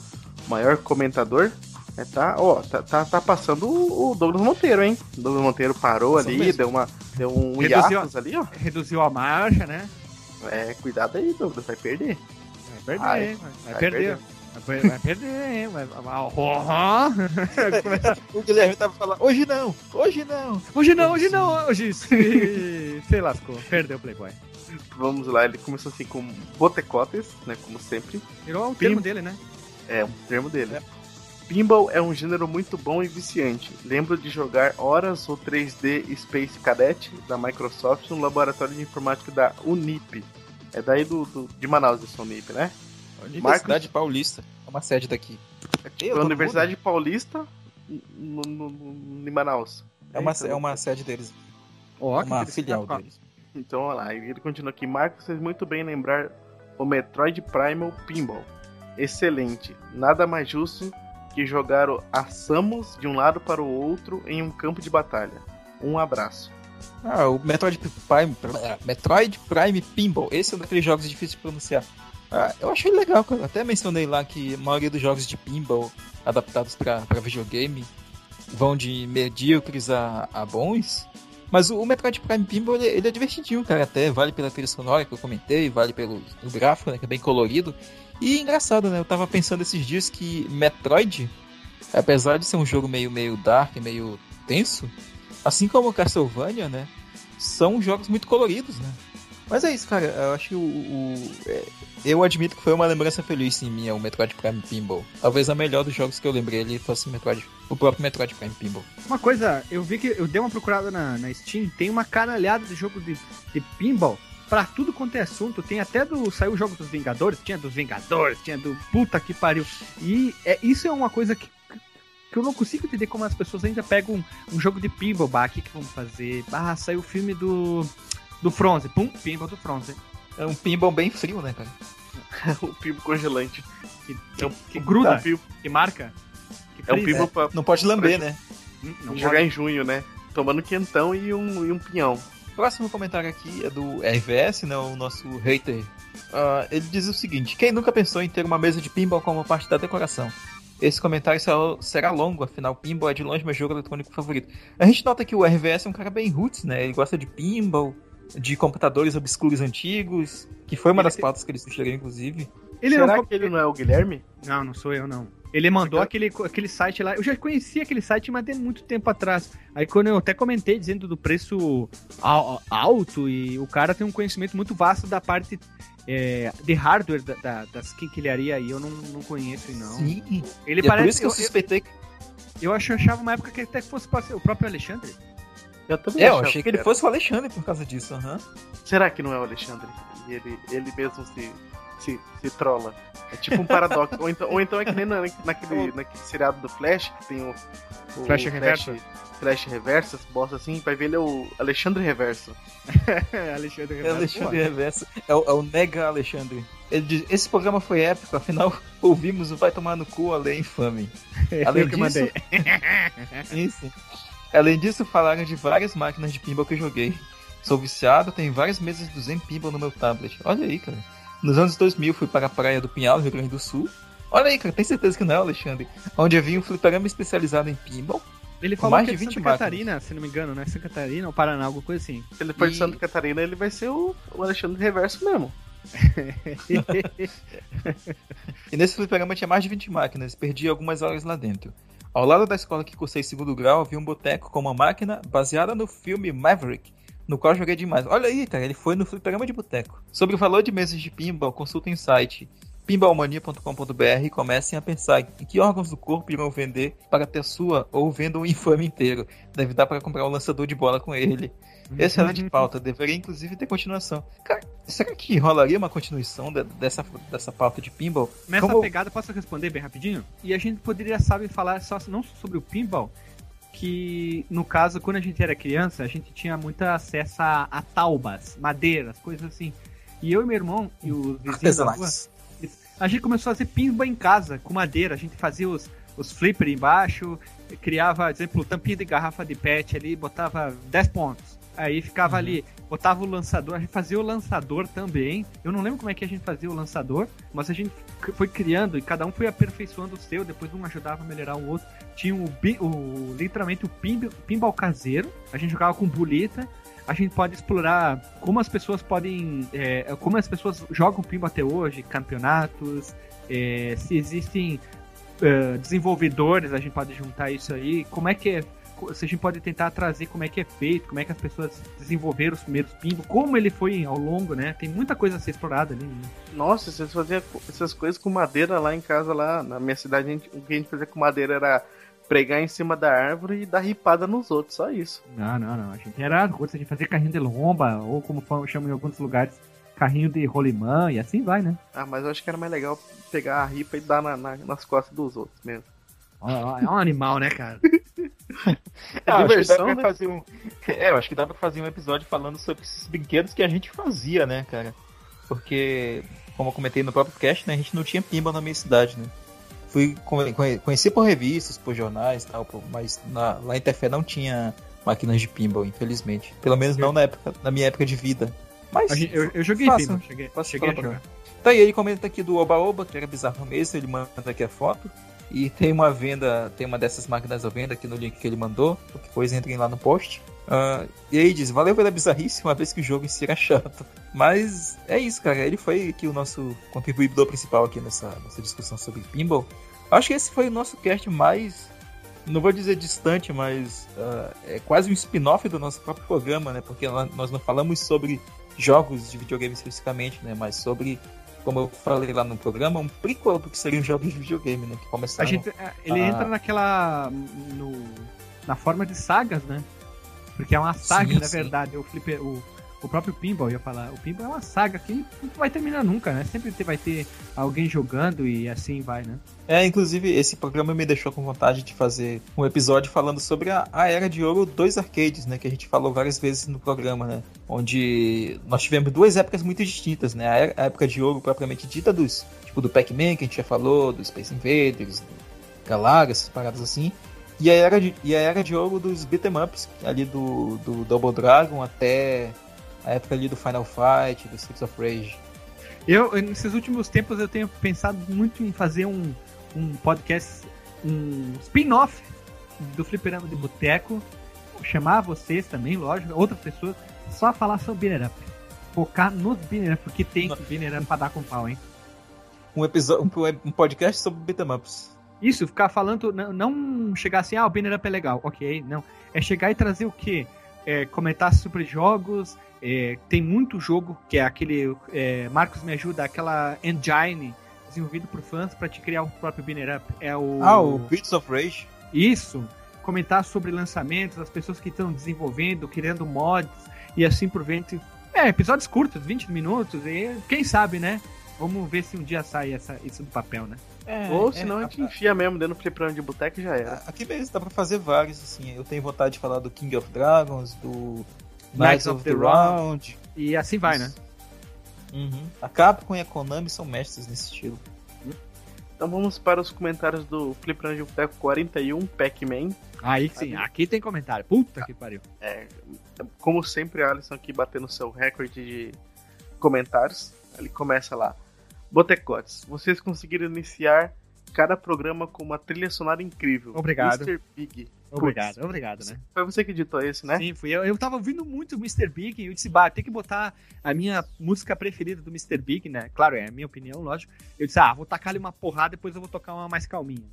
maior comentador. É, tá, ó, tá, tá, tá passando o o Douglas Monteiro, hein? O Douglas Monteiro parou Isso ali, mesmo. deu, uma, deu um Reduziu hiatus ali, ó. Reduziu a marcha, né? É, cuidado aí, Douglas, vai perder. Vai perder, Ai, hein? vai, vai vai perder. perder. Vai, per- vai perder, hein? Vai, vai, O Guilherme tava falando, hoje não, hoje não. Hoje não, hoje não, hoje se lascou. Perdeu o Playboy. Vamos lá, ele começou assim com botecotes, né? Como sempre. Virou o Pim. termo dele, né? É um termo dele. Pinball é um gênero muito bom e viciante. Lembro de jogar horas o 3D Space Cadet da Microsoft no laboratório de informática da Unip. É daí do, do- de Manaus essa Unip, né? Universidade Paulista. É uma sede daqui. É tipo Universidade Paulista no, no- no- em Manaus. É uma, é uma sede deles. Ó, uma interessante. filial deles. Então, olha lá, ele continua aqui. Marcos fez muito bem lembrar o Metroid Primal Pinball. Excelente. Nada mais justo que jogar o a Samus de um lado para o outro em um campo de batalha. Um abraço. Ah, o Metroid Prime, Metroid Prime Pinball. Esse é um daqueles jogos difíceis de pronunciar. Ah, eu achei legal, cara. Até mencionei lá que a maioria dos jogos de pinball adaptados para videogame vão de medíocres a, a bons. Mas o, Metroid Prime Pinball ele, ele é divertidinho, cara. Até vale pela trilha sonora que eu comentei, vale pelo gráfico, né, que é bem colorido. E engraçado, né? Eu tava pensando esses dias que Metroid, apesar de ser um jogo meio, meio dark, meio tenso, assim como Castlevania, né? São jogos muito coloridos, né? Mas é isso, cara. Eu acho que o. o- é, eu admito que foi uma lembrança feliz em mim, é o Metroid Prime Pinball. Talvez a melhor dos jogos que eu lembrei ali fosse o Metroid, o próprio Metroid Prime Pinball. Uma coisa, eu vi que eu dei uma procurada na, na Steam, tem uma caralhada de jogo de, de pinball pra tudo quanto é assunto. Tem até do. Saiu o jogo dos Vingadores, tinha dos Vingadores, tinha do puta que pariu. E é, isso é uma coisa que. Que eu não consigo entender como as pessoas ainda pegam um, um jogo de pinball, bah, o que, que vamos fazer? Ah, saiu o filme do. Do Fronze, pum, pinball do Fronze. É um pinball bem frio, né, cara? o pinball congelante. Que, É um, que gruda, É pinball, que marca. Que é um pinball pra Não pode lamber, né? Hum, não jogar pode. em junho, né? Tomando quentão e um, e um pinhão. Próximo comentário aqui é do RVS, né, o nosso hater. Ah, ele diz o seguinte: Quem nunca pensou em ter uma mesa de pinball como parte da decoração? Esse comentário será- será longo, afinal, pinball é de longe meu jogo eletrônico favorito. A gente nota que o RVS é um cara bem roots, né? Ele gosta de pinball, de computadores obscuros antigos, que foi uma Ele das tem- pautas que ele sugeriu, inclusive. Ele Será não que ele não é o Guilherme? Não, não sou eu, não. Ele mandou Então- aquele, aquele site lá. Eu já conhecia aquele site, mas tem muito tempo atrás. Aí quando eu até comentei dizendo do preço al- alto e o cara tem um conhecimento muito vasto da parte é, de hardware da, da, das quinquilharia aí, eu não, não conheço e não. Sim. Ele e é por parece isso que eu eu, suspeitei que. eu, ach- achava uma época que até fosse o próprio Alexandre. Eu também É, eu achei que ele era. fosse o Alexandre por causa disso, aham. Será que não é o Alexandre? E ele, ele mesmo se, se, se trola. É tipo um paradoxo. ou, então, ou então é que nem na- naquele, naquele seriado do Flash, que tem o, o Flash Reverso. Flash Reverso, bosta assim, vai ver ele é o Alexandre Reverso. Alexandre É Alexandre Reverso. É o, é o Nega Alexandre. Ele diz, esse programa foi épico, afinal ouvimos o Vai Tomar no Cu, além infame. Além eu que disso, mandei. Isso. Além disso, falaram de várias máquinas de pinball que eu joguei. Sou viciado, tenho várias mesas do Zen Pinball no meu tablet. Olha aí, cara. Nos anos 2000 fui para a praia do Pinhal, Rio Grande do Sul. Olha aí, cara, tem certeza que não é, Alexandre? Onde havia um fliperama especializado em pinball. Ele falou mais que é de de 20 Santa máquinas. Catarina, se não me engano, né? Santa Catarina ou Paraná, alguma coisa assim. Se ele for E- de Santa Catarina, ele vai ser o, o Alexandre Reverso mesmo. E nesse fliperama tinha mais de 20 máquinas, perdi algumas horas lá dentro. Ao lado da escola que cursei segundo grau, havia um boteco com uma máquina baseada no filme Maverick, no qual joguei demais. Olha aí, cara, ele foi no fliperama de boteco. Sobre o valor de mesas de pinball, consultem o site pinballmania.com.br e comecem a pensar em que órgãos do corpo irão vender para ter sua ou vendam o infame inteiro. Deve dar para comprar um lançador de bola com ele. Excelente pauta, deveria inclusive ter continuação. Cara, será que rolaria uma continuação de, dessa, dessa pauta de pinball? Nessa Como- pegada, posso responder bem rapidinho? E a gente poderia, sabe, falar só não só sobre o pinball, que no caso, quando a gente era criança, a gente tinha muito acesso a, a taubas, madeiras, coisas assim. E eu e meu irmão e os vizinhos da rua. A gente começou a fazer pinball em casa, com madeira. A gente fazia os, os flipper embaixo, criava, por exemplo, tampinha de garrafa de pet ali, botava 10 pontos. Aí ficava ali, botava o lançador, a gente fazia o lançador também. Eu não lembro como é que a gente fazia o lançador, mas a gente foi criando e cada um foi aperfeiçoando o seu, depois um ajudava a melhorar o outro. Tinha o, o literalmente o pin- pinball caseiro, a gente jogava com bolita. A gente pode explorar como as pessoas podem. é, como as pessoas jogam pinball até hoje, campeonatos, é, se existem é, desenvolvedores, a gente pode juntar isso aí. Como é que é. Se a gente pode tentar trazer como é que é feito, como é que as pessoas desenvolveram os primeiros pinball, como ele foi ao longo, né? Tem muita coisa a ser explorada ali. né? Nossa, vocês faziam essas coisas com madeira lá em casa, lá na minha cidade, a gente- o que a gente fazia com madeira era pregar em cima da árvore e dar ripada nos outros, só isso. Não, não, não. A gente era coisa, a gente fazia carrinho de lomba, ou como chamam em alguns lugares, carrinho de rolimã, e assim vai, né? Ah, mas eu acho que era mais legal pegar a ripa e dar na- na- nas costas dos outros mesmo. É um animal, né, cara? É Ah, diversão, dá pra né? fazer um... É, eu acho que dá pra fazer um episódio falando sobre esses brinquedos que a gente fazia, né, cara? Porque, como eu comentei no próprio cast, né, a gente não tinha pinball na minha cidade, né? Fui conhe- conhe- conheci por revistas, por jornais e tal, mas na- lá em Tefé não tinha máquinas de pinball, infelizmente. Pelo menos não na, época, na minha época de vida. Mas, eu, eu joguei Faça. pinball, cheguei, Posso cheguei a jogar. Tá aí, ele comenta aqui do Oba Oba, que era bizarro mesmo, ele manda aqui a foto. E tem uma venda, tem uma dessas máquinas à venda aqui no link que ele mandou. Depois entrem lá no post. Ah, e aí diz, valeu pela bizarrice, uma vez que o jogo em si era chato. Mas é isso, cara. Ele foi aqui o nosso contribuidor principal aqui nessa, nessa discussão sobre pinball. Acho que esse foi o nosso cast mais. Não vou dizer distante, mas ah, é quase um spin-off do nosso próprio programa, né? Porque nós não falamos sobre jogos de videogame especificamente, né? Mas sobre, como eu falei lá no programa, um prequel do que seriam jogos de videogame, né? Que A começaram... gente, é, ele Ah. entra naquela. No, na forma de sagas, né? Porque é uma saga, Sim, na sim. verdade. O, flipper, o, o próprio Pinball, ia falar. O Pinball é uma saga que não vai terminar nunca, né? Sempre vai ter alguém jogando e assim vai, né? É, inclusive, esse programa me deixou com vontade de fazer um episódio falando sobre a, a Era de Ouro dos arcades, né? Que a gente falou várias vezes no programa, né? Onde nós tivemos duas épocas muito distintas, né? A, era- a época de ouro propriamente dita dos... Tipo, do Pac-Man, que a gente já falou, do Space Invaders, do Galaga, essas paradas assim. E a era de, e a era de ouro dos beat'em ups, ali do, do Double Dragon até a época ali do Final Fight, do Streets of Rage. Eu, nesses últimos tempos, eu tenho pensado muito em fazer um, um podcast, um spin-off do Fliperama de Boteco. Chamar vocês também, lógico, outras pessoas, só falar sobre Binner Up. Focar nos Binner Up, porque tem. Binner Up pra dar com pau, hein? Um, episódio, um, podcast sobre beat'em ups. Isso, ficar falando, não, não chegar assim, ah, o Banner Up é legal, ok, não. É chegar e trazer o quê? É, comentar sobre jogos, é, tem muito jogo, que é aquele, é, Marcos me ajuda, aquela engine desenvolvido por fãs pra te criar o próprio Banner Up. É o... Ah, o Beats of Rage. Isso, comentar sobre lançamentos, as pessoas que estão desenvolvendo, criando mods e assim por diante. É, episódios curtos, 20 minutos, e quem sabe, né? Vamos ver se um dia sai essa, isso do papel, né? É, Ou senão a gente enfia mesmo dentro do fliperama de boteco e já era. Aqui mesmo dá pra fazer vários, assim. Eu tenho vontade de falar do King of Dragons, do Knights of, of the, the Round. E assim vai, né? Uhum. A Capcom e a Konami são mestres nesse estilo. Então vamos para os comentários do Fliperama de Boteco 41, Pac-Man. Aí sim, aqui tem comentário. Puta que pariu. É, como sempre, a Alisson aqui batendo seu recorde de comentários. Ele começa lá. Botecotes, vocês conseguiram iniciar cada programa com uma trilha sonora incrível. Obrigado. Mr. Big. Obrigado, Putz, obrigado, né? Foi você que editou esse, né? Sim, fui eu. Eu tava ouvindo muito o Mr. Big e eu disse, bah, tem que botar a minha música preferida do Mr. Big, né? Claro, é a minha opinião, lógico. Eu disse, ah, vou tacar ali uma porrada, depois eu vou tocar uma mais calminha.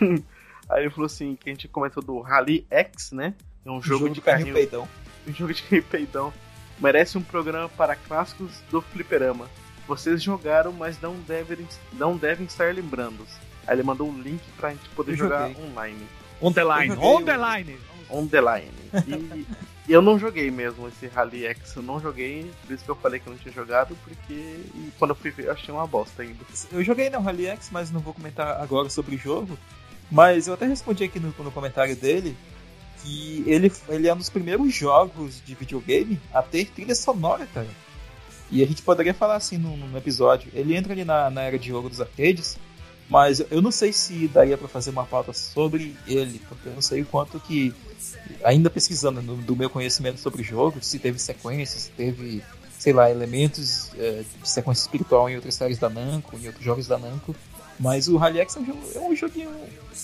Aí ele falou assim, que a gente comentou do Rally X, né? É um jogo, de carrinho carrinho, peidão. um jogo de carrinho peidão. Merece um programa para clássicos do fliperama. Vocês jogaram, mas não devem, não devem estar lembrando. Aí ele mandou um link pra gente poder Eu jogar joguei. online. On the line, on o- the line. On the line. E eu não joguei mesmo esse Rally X, eu não joguei, por isso que eu falei que eu não tinha jogado, porque e quando eu fui ver eu achei uma bosta ainda. Eu joguei no Rally X, mas não vou comentar agora sobre o jogo. Mas eu até respondi aqui no, no comentário dele que ele, ele é um dos primeiros jogos de videogame a ter trilha sonora, cara. E a gente poderia falar assim no, no episódio. Ele entra ali na, na era de ouro dos arcades, mas eu não sei se daria pra fazer uma pauta sobre ele, porque eu não sei o quanto que, ainda pesquisando no- do meu conhecimento sobre o jogo, se teve sequências, se teve, sei lá, elementos é, de sequência espiritual em outras séries da Namco, em outros jogos da Namco. Mas o Rally X é um, jogo, é um joguinho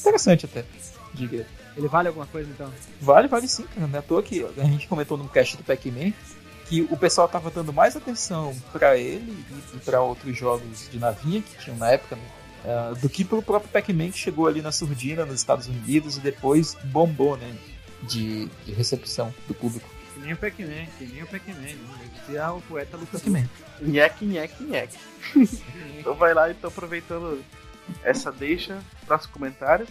interessante até, diria. Ele vale alguma coisa então? Vale, vale sim, cara. Não é à toa que a gente comentou no cast do Pac-Man que o pessoal tava dando mais atenção pra ele e pra outros jogos de navinha que tinham na época, né? Ah, do que pro próprio Pac-Man que chegou ali na surdina nos Estados Unidos e depois bombou, né? De, de recepção do público. Que nem o Pac-Man, que nem o Pac-Man. né? Dizia o poeta Lucas Pac-Man. Nhec, nhec, nhec. Então vai lá e tô aproveitando essa deixa para os comentários.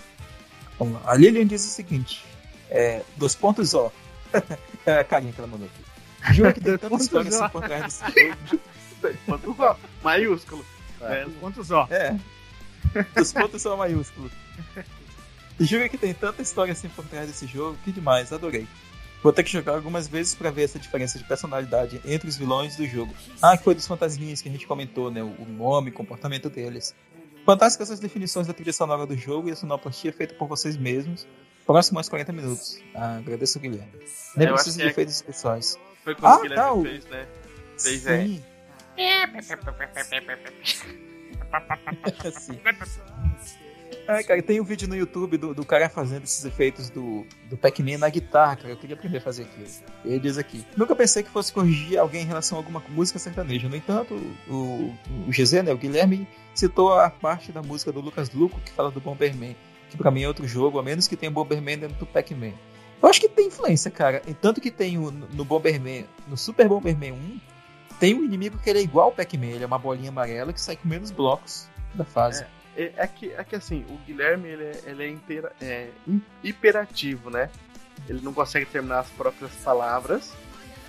A Lilian diz o seguinte: é, dos pontos ó. é a carinha que ela mandou aqui. Juro que tem tanta Pontos história ó. assim por trás desse jogo. Ponto ó, maiúsculo. É, Quantos ó? É. Os pontos são maiúsculos. Juro que tem tanta história assim por trás desse jogo, que demais, adorei. Vou ter que jogar algumas vezes pra ver essa diferença de personalidade entre os vilões do jogo. Ah, que foi dos fantasminhas que a gente comentou, né? O nome, o comportamento deles. Fantásticas as definições da trilha sonora do jogo e a sonoplastia feita por vocês mesmos. Próximo aos 40 minutos. Ah, agradeço, Guilherme. Nem precisa que de é- efeitos especiais. Foi quando Ah, o Guilherme tá, fez, né? Fez, é. Sim. Sim. Ai, cara, tem um vídeo no YouTube do, do cara fazendo esses efeitos do, do Pac-Man na guitarra, cara. Eu queria aprender a fazer aquilo. Ele diz aqui: Nunca pensei que fosse corrigir alguém em relação a alguma música sertaneja. No entanto, o, o GZ, né, o Guilherme, citou a parte da música do Lucas Luco que fala do Bomberman, que pra mim é outro jogo, a menos que tenha Bomberman dentro do Pac-Man. Eu acho que tem influência, cara. E tanto que tem o, no Bomberman, no Super Bomberman 1, tem um inimigo que ele é igual ao Pac-Man. Ele é uma bolinha amarela que sai com menos blocos da fase. É, é que, é que assim, o Guilherme ele é, ele é, intera- é hi- hiperativo, né? Ele não consegue terminar as próprias palavras.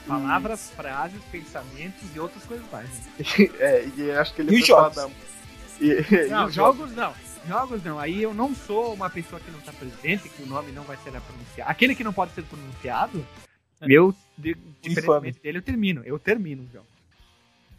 Palavras, frases, pensamentos e outras coisas mais. né? E, é, e acho que ele E os jogos? da- E, e Não, os jogos não. Jogos não. Aí eu não sou uma pessoa que não tá presente, que o nome não vai ser pronunciado. Aquele que não pode ser pronunciado, eu, de, diferentemente dele, eu termino. Eu termino o jogo.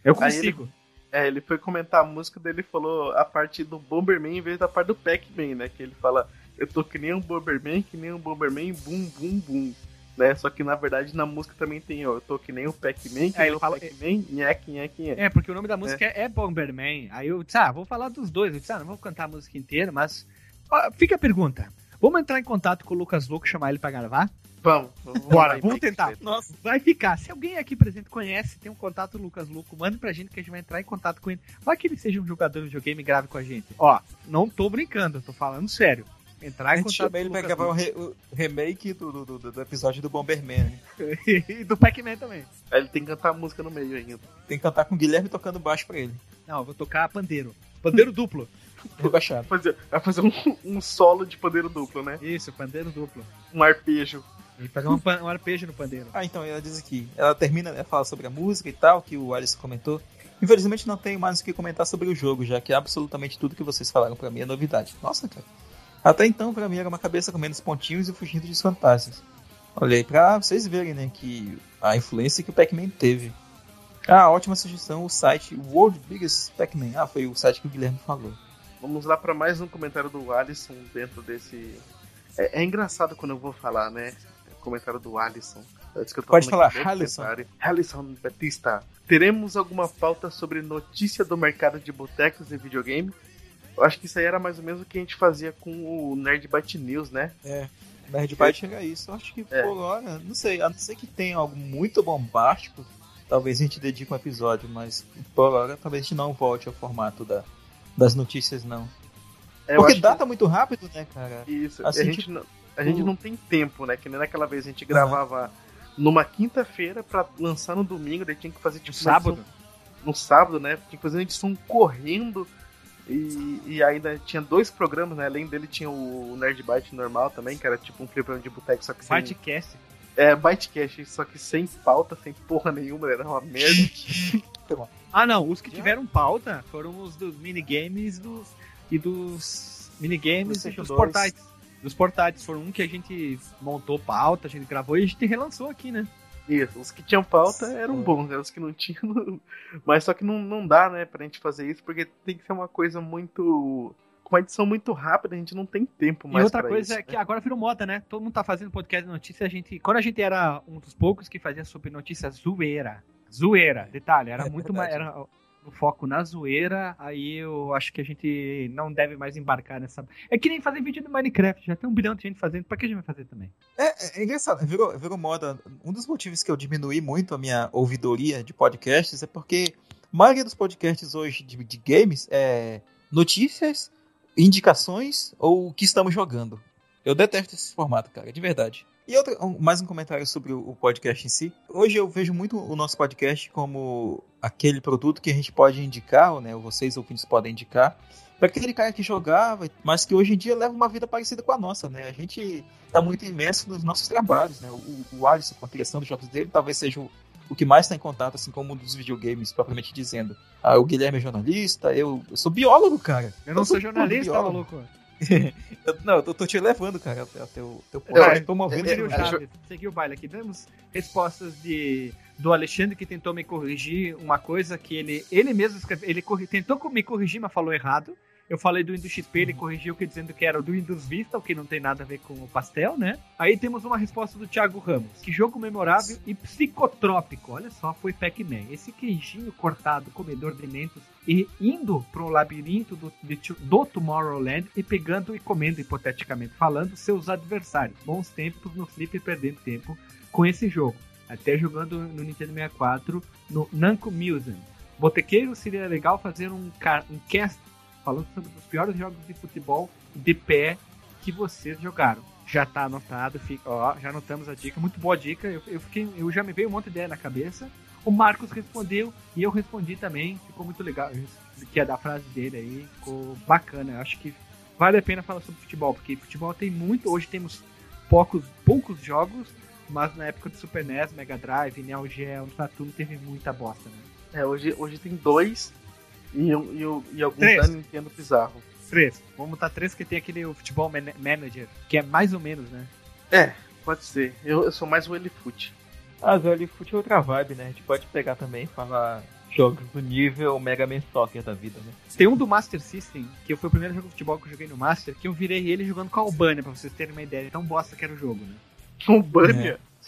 Eu consigo. É, ele foi comentar a música dele e falou a parte do Bomberman em vez da parte do Pac-Man, né? Que ele fala, eu tô que nem um Bomberman, que nem um Bomberman, bum, bum, bum. Né? Só que na verdade na música também tem, ó, eu tô que nem o Pac-Man, que É, nem ele o fala- Pac-Man, nhec, nhec, nhec. É, porque o nome da música é, Bomberman. Aí eu disse, ah, vou falar dos dois. Eu disse, ah, não vou cantar a música inteira, mas. Ó, fica a pergunta. Vamos entrar em contato com o Lucas Louco e chamar ele pra gravar? Vamos, vamos Bora, vamos tentar. Nossa, Vai ficar. Se alguém aqui presente conhece, tem um contato do Lucas Louco, manda pra gente que a gente vai entrar em contato com ele. Vai que ele seja um jogador de videogame e grave com a gente. Ó, não tô brincando, tô falando sério. Entrar a em gente contato chama ele com pra o Lucas gravar o, re- o remake do, do, do- do episódio do Bomberman. né? E do Pac-Man também. Aí ele tem que cantar a música no meio ainda. Tem que cantar com o Guilherme tocando baixo pra ele. Não, eu vou tocar pandeiro. Pandeiro duplo. Rebaixado. Vai fazer, vai fazer um, um solo de pandeiro duplo, né? Isso, pandeiro duplo. Um arpejo. E fazer um, um arpejo no pandeiro. Ah, então ela diz aqui. Ela termina, ela fala sobre a música e tal, que o Alisson comentou. Infelizmente não tenho mais o que comentar sobre o jogo, já que absolutamente tudo que vocês falaram pra mim é novidade. Nossa, cara. Até então, pra mim, era uma cabeça com menos pontinhos e fugindo dos fantasmas. Olha aí, pra vocês verem, né, que a influência que o Pac-Man teve. Ah, ótima sugestão, o site World Biggest Pac-Man. Ah, foi o site que o Guilherme falou. Vamos lá para mais um comentário do Alisson dentro desse. É, é engraçado quando eu vou falar, né? Comentário do Alisson. Pode falar, Alisson. Alisson Batista. Teremos alguma pauta sobre notícia do mercado de botecos e videogame? Eu acho que isso aí era mais ou menos o que a gente fazia com o Nerd Byte News, né? É, Nerd Byte era isso. Eu acho que É. por hora, não sei, a não ser que tenha algo muito bombástico, talvez a gente dedique um episódio, mas por hora talvez a gente não volte ao formato da, das notícias, não. É, eu Porque data muito rápido, né, cara? que isso. assim, a gente, tipo, não, a gente não tem tempo, né? Que nem naquela vez a gente gravava numa quinta-feira pra lançar no domingo, daí tinha que fazer tipo. uma sábado. edição- no sábado, né? Tinha que fazer uma edição correndo. E, e ainda tinha dois programas, né? Além dele tinha o Nerd Byte normal também, que era tipo um programa de boteco, só que sem... Bytecast. É, Bytecast, só que sem pauta, sem porra nenhuma, era uma merda. ah, não, os que tiveram pauta foram os dos minigames dos, e dos minigames e dos portais. Dos portais, foram um que a gente montou pauta, a gente gravou e a gente relançou aqui, né? Isso, os que tinham pauta eram bons, né? Os que não tinham. Mas só que não, não dá, né, pra gente fazer isso, porque tem que ser uma coisa muito. Com uma edição muito rápida, a gente não tem tempo mais. E outra coisa isso, é né? que agora virou moda, né? Todo mundo tá fazendo podcast de notícia, a gente. Quando a gente era um dos poucos que fazia sobre notícia zoeira. Zoeira, detalhe, era É muito mais. Era o foco na zoeira, aí eu acho que a gente não deve mais embarcar nessa. É que nem fazer vídeo do Minecraft, já tem um bilhão de gente fazendo, pra que a gente vai fazer também? É, é engraçado, virou, virou moda. Um dos motivos que eu diminui muito a minha ouvidoria de podcasts é porque a maioria dos podcasts hoje de, de games é notícias, indicações ou o que estamos jogando. Eu detesto esse formato, cara, de verdade. E outra, um- mais um comentário sobre o, podcast em si. Hoje eu vejo muito o nosso podcast como aquele produto que a gente pode indicar, ou, né, ou vocês ouvintes podem indicar, para aquele cara que jogava, mas que hoje em dia leva uma vida parecida com a nossa, né? A gente tá muito imerso nos nossos trabalhos, né? O, o Alisson, com a criação dos jogos dele, talvez seja o, o que mais está em contato, assim, com o mundo dos videogames, propriamente dizendo. Ah, o Guilherme é jornalista, eu, eu sou biólogo, cara. Eu não sou sou jornalista, maluco. Eu- não, eu tô, tô te levando, cara, até o teu, teu Eu- ponto. Tô movendo Seguiu o Chaves, seguiu o baile aqui. Damos respostas de, do Alexandre que tentou me corrigir uma coisa que ele, ele mesmo escreveu. Ele corri- tentou me corrigir, mas falou errado. Eu falei do Windows XP, ele corrigiu que dizendo que era do Windows Vista, o que não tem nada a ver com o pastel, né? Aí temos uma resposta do Thiago Ramos. Que jogo memorável e psicotrópico. Olha só, foi Pac-Man. Esse queijinho cortado, comedor de mentos, e indo pro labirinto do, do Tomorrowland e pegando e comendo, hipoteticamente falando, seus adversários. Bons tempos no flip perdendo tempo com esse jogo. Até jogando no Nintendo 64 no Namco Museum. Botequeiro seria legal fazer um, um cast falando sobre os piores jogos de futebol de pé que vocês jogaram. Já tá anotado, fica, ó, já anotamos a dica, muito boa dica. Eu, eu fiquei, eu já me veio um monte de ideia na cabeça. O Marcos respondeu e eu respondi também, ficou muito legal. Que é da frase dele aí, ficou bacana. Eu acho que vale a pena falar sobre futebol, porque futebol tem muito. Hoje temos poucos, poucos jogos, mas na época do Super NES, Mega Drive, Neo Geo, Saturno teve muita bosta, né? É, hoje, hoje tem dois e, e, e alguns Três. da Nintendo bizarro. Três. Vamos botar três que tem aquele futebol man- manager, que é mais ou menos, né? É, pode ser. Eu, eu sou mais o Elifoot. Ah, Zé Foot é outra vibe, né? A gente pode pegar também e falar jogos do nível Mega Man Soccer da vida, né? Tem um do Master System, que foi o primeiro jogo de futebol que eu joguei no Master, que eu virei ele jogando com a Albânia, pra vocês terem uma ideia. de Tão bosta que era o jogo, né? Um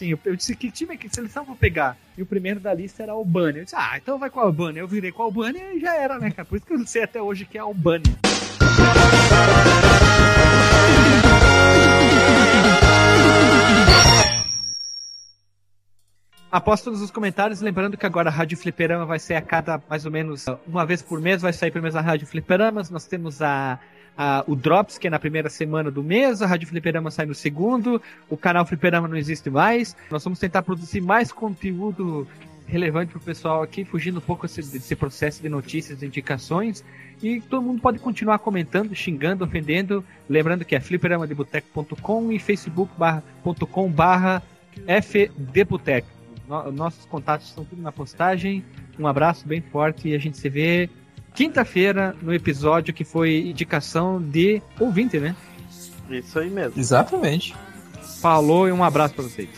Bânia. Sim, eu, eu disse que time, que seleção vou pegar? E o primeiro da lista era a Albânia. Eu disse, ah, então vai com a Albânia. Eu virei com a Albânia e já era, né, cara? Por isso que eu não sei até hoje que é a Albânia. Após todos os comentários, lembrando que agora a Rádio Fliperama vai ser a cada mais ou menos uma vez por mês, vai sair pelo menos a Rádio Fliperamas. Nós temos a, a- o Drops, que é na primeira semana do mês, a Rádio Fliperama sai no segundo, o canal Fliperama não existe mais. Nós vamos tentar produzir mais conteúdo relevante pro pessoal aqui, fugindo um pouco desse, desse processo de notícias e indicações. E todo mundo pode continuar comentando, xingando, ofendendo. Lembrando que é fliperamadeboteco.com e facebook.com barra fdboteco. No- Nossos contatos estão tudo na postagem. Um abraço bem forte e a gente se vê quinta-feira no episódio que foi indicação de ouvinte, né? Isso aí mesmo. Exatamente. Falou e um abraço pra vocês.